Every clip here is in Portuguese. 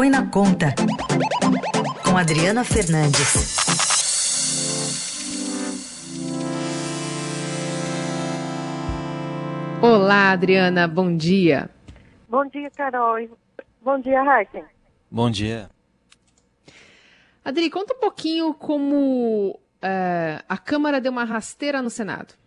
Põe na Conta, com Adriana Fernandes. Olá, Adriana, bom dia. Bom dia, Carol. Bom dia, Raíssen. Bom dia. Adri, conta um pouquinho como é, a Câmara deu uma rasteira no Senado.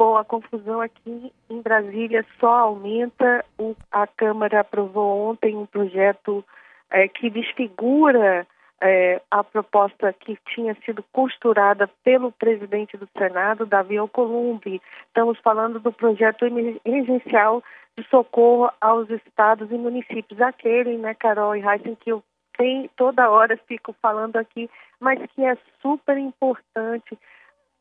Bom, a confusão aqui em Brasília só aumenta. O, a Câmara aprovou ontem um projeto é, que desfigura é, a proposta que tinha sido costurada pelo presidente do Senado, Davi Alcolumbre. Estamos falando do projeto emergencial de socorro aos estados e municípios. Aquele, né, Carol e Heisen, que eu toda hora fico falando aqui, mas que é super importante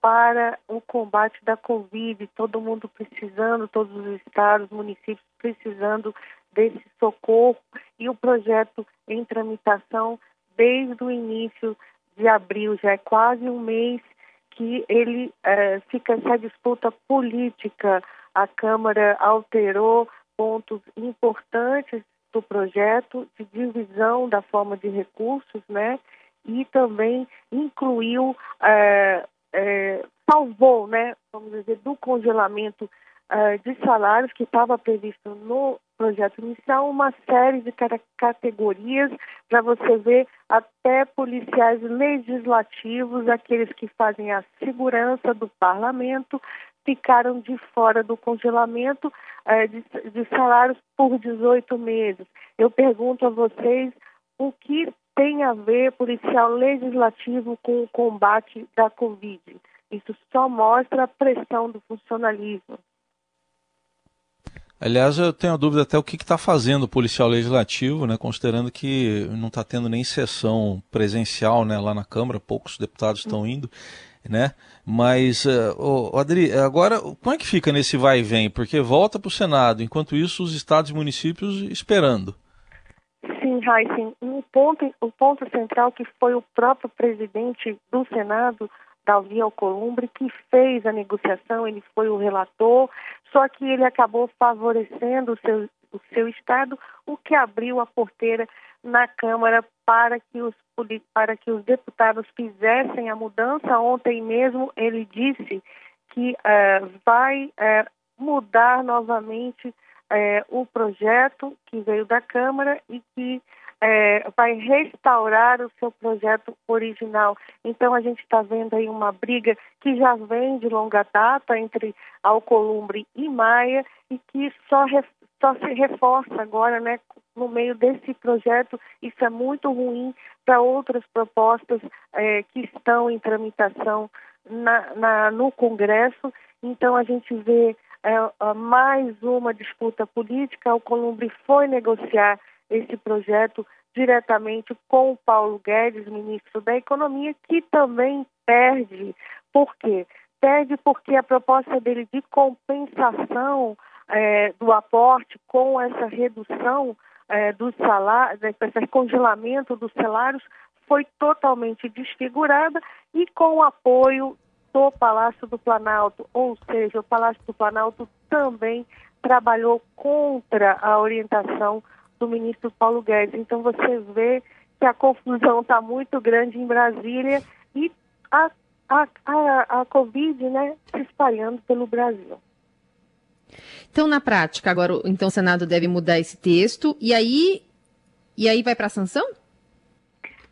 para o combate da Covid, todo mundo precisando, todos os estados, municípios precisando desse socorro e o projeto em tramitação desde o início de abril, já é quase um mês que ele é, fica essa disputa política. A Câmara alterou pontos importantes do projeto de divisão da forma de recursos, né? E também incluiu é, é, salvou, né, vamos dizer, do congelamento é, de salários que estava previsto no projeto inicial, uma série de categorias para você ver até policiais legislativos, aqueles que fazem a segurança do parlamento, ficaram de fora do congelamento é, de, de salários por 18 meses. Eu pergunto a vocês o que tem a ver policial legislativo com o combate da Covid. Isso só mostra a pressão do funcionalismo. Aliás, eu tenho a dúvida até o que está fazendo o policial legislativo, né, considerando que não está tendo nem sessão presencial né, lá na Câmara, poucos deputados estão indo, né? Mas, uh, oh, Adri, agora como é que fica nesse vai e vem? Porque volta para o Senado, enquanto isso os estados e municípios esperando. Heisen, um ponto, o ponto central que foi o próprio presidente do Senado, Davi Alcolumbre, que fez a negociação, ele foi o relator, só que ele acabou favorecendo o seu, o seu estado, o que abriu a porteira na Câmara para que os para que os deputados fizessem a mudança. Ontem mesmo ele disse que uh, vai uh, mudar novamente é, o projeto que veio da Câmara e que é, vai restaurar o seu projeto original. Então a gente está vendo aí uma briga que já vem de longa data entre Alcolumbre e Maia e que só, re, só se reforça agora, né, no meio desse projeto. Isso é muito ruim para outras propostas é, que estão em tramitação na, na, no Congresso. Então a gente vê é, mais uma disputa política. O Columbre foi negociar esse projeto diretamente com o Paulo Guedes, ministro da Economia, que também perde. Por quê? Perde porque a proposta dele de compensação é, do aporte com essa redução é, do salário, esse congelamento dos salários foi totalmente desfigurada e com o apoio do Palácio do Planalto, ou seja, o Palácio do Planalto também trabalhou contra a orientação do ministro Paulo Guedes. Então você vê que a confusão está muito grande em Brasília e a, a, a, a Covid né, se espalhando pelo Brasil. Então, na prática, agora então o Senado deve mudar esse texto e aí, e aí vai para a sanção?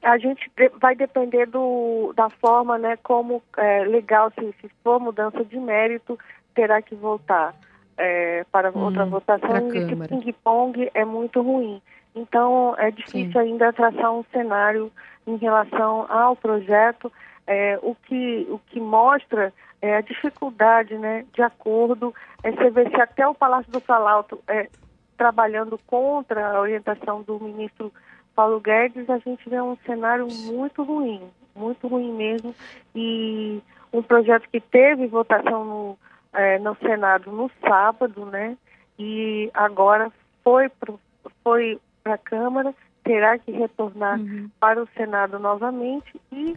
A gente vai depender do, da forma, né, como é, legal, se, se for mudança de mérito, terá que voltar é, para hum, outra votação. E esse ping-pong é muito ruim. Então, é difícil Sim. ainda traçar um cenário em relação ao projeto. É, o, que, o que mostra é a dificuldade né, de acordo. É, você vê se até o Palácio do Planalto, é, trabalhando contra a orientação do ministro Paulo Guedes, a gente vê um cenário muito ruim, muito ruim mesmo. E um projeto que teve votação no, é, no Senado no sábado, né? E agora foi para foi a Câmara, terá que retornar uhum. para o Senado novamente e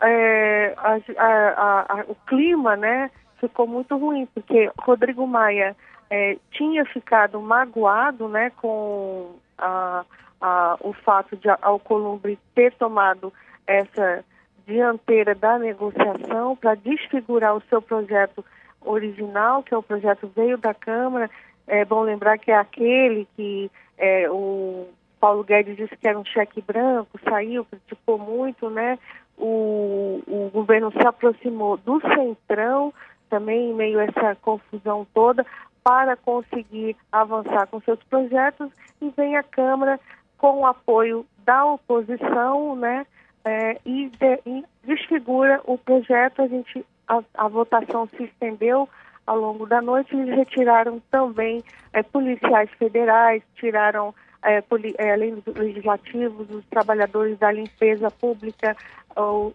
é, a, a, a, o clima, né, ficou muito ruim, porque Rodrigo Maia é, tinha ficado magoado, né, com a, a o fato de Alcolumbre ter tomado essa dianteira da negociação para desfigurar o seu projeto original, que é o projeto veio da Câmara. É bom lembrar que é aquele que é, o Paulo Guedes disse que era um cheque branco, saiu, criticou muito, né? O, o governo se aproximou do centrão, também em meio a essa confusão toda, para conseguir avançar com seus projetos e vem a Câmara com o apoio da oposição, né? É, e, de, e, desfigura o projeto. A gente a, a, votação se estendeu ao longo da noite. Eles retiraram também é, policiais federais, tiraram é, poli, é, além dos legislativos, os trabalhadores da limpeza pública,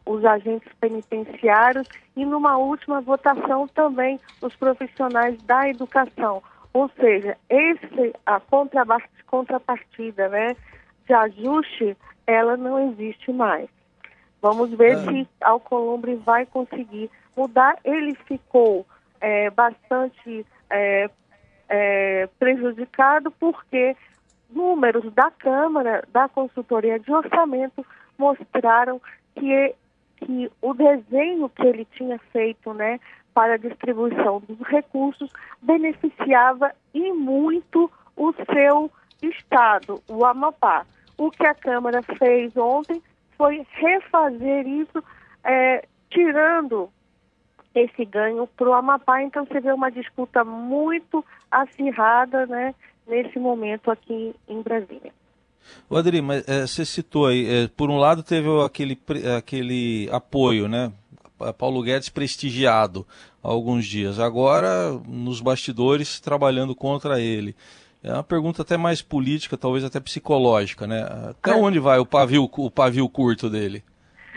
os agentes penitenciários e numa última votação também os profissionais da educação. Ou seja, esse a contrapartida, né, de ajuste, ela não existe mais. Vamos ver ah. se Alcolumbre vai conseguir mudar. Ele ficou é, bastante é, é, prejudicado porque números da Câmara, da consultoria de orçamento, mostraram que, que o desenho que ele tinha feito né, para a distribuição dos recursos beneficiava e muito o seu estado, o Amapá. O que a Câmara fez ontem foi refazer isso, é, tirando esse ganho para o Amapá. Então você vê uma disputa muito acirrada né, nesse momento aqui em Brasília. O Adri, mas é, você citou aí, é, por um lado teve aquele, aquele apoio, né? Paulo Guedes prestigiado há alguns dias. Agora, nos bastidores, trabalhando contra ele. É uma pergunta até mais política, talvez até psicológica, né? Até é. onde vai o pavio, o pavio curto dele?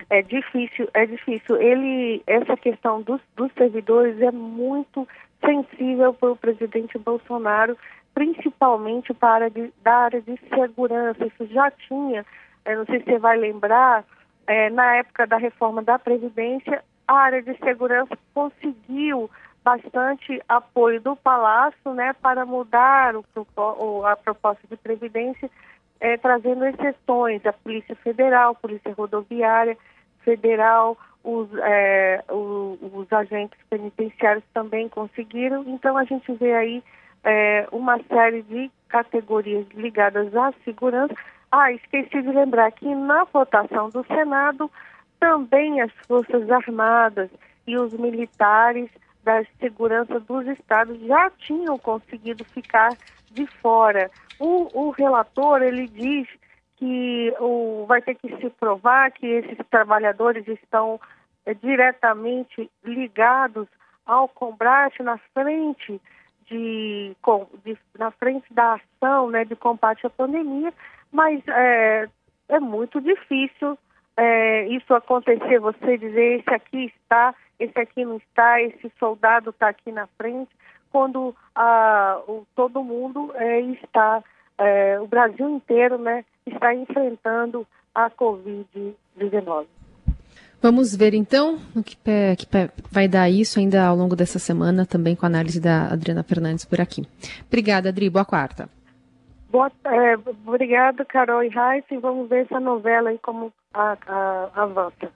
É difícil, é difícil. Ele, essa questão dos, dos servidores é muito sensível para o presidente Bolsonaro, principalmente para de, da área de segurança. Isso já tinha, é, não sei se você vai lembrar, é, na época da reforma da Previdência, a área de segurança conseguiu bastante apoio do Palácio né, para mudar o, a proposta de Previdência, é, trazendo exceções, a Polícia Federal, Polícia Rodoviária Federal, os, é, os agentes penitenciários também conseguiram. Então a gente vê aí é, uma série de categorias ligadas à segurança. Ah, esqueci de lembrar que na votação do Senado também as Forças Armadas e os militares da segurança dos estados já tinham conseguido ficar de fora. O, o relator ele diz que o, vai ter que se provar que esses trabalhadores estão é, diretamente ligados ao combate na frente de, de, na frente da ação né, de combate à pandemia, mas é, é muito difícil é, isso acontecer, você dizer esse aqui está, esse aqui não está, esse soldado está aqui na frente, quando ah, o, todo mundo é, está, é, o Brasil inteiro né, está enfrentando a Covid-19. Vamos ver então o que, pé, que pé vai dar isso ainda ao longo dessa semana, também com a análise da Adriana Fernandes por aqui. Obrigada, Adri. Boa quarta. Boa, é, obrigado, Carol e Raíssa. Vamos ver essa novela aí como a, a, avança.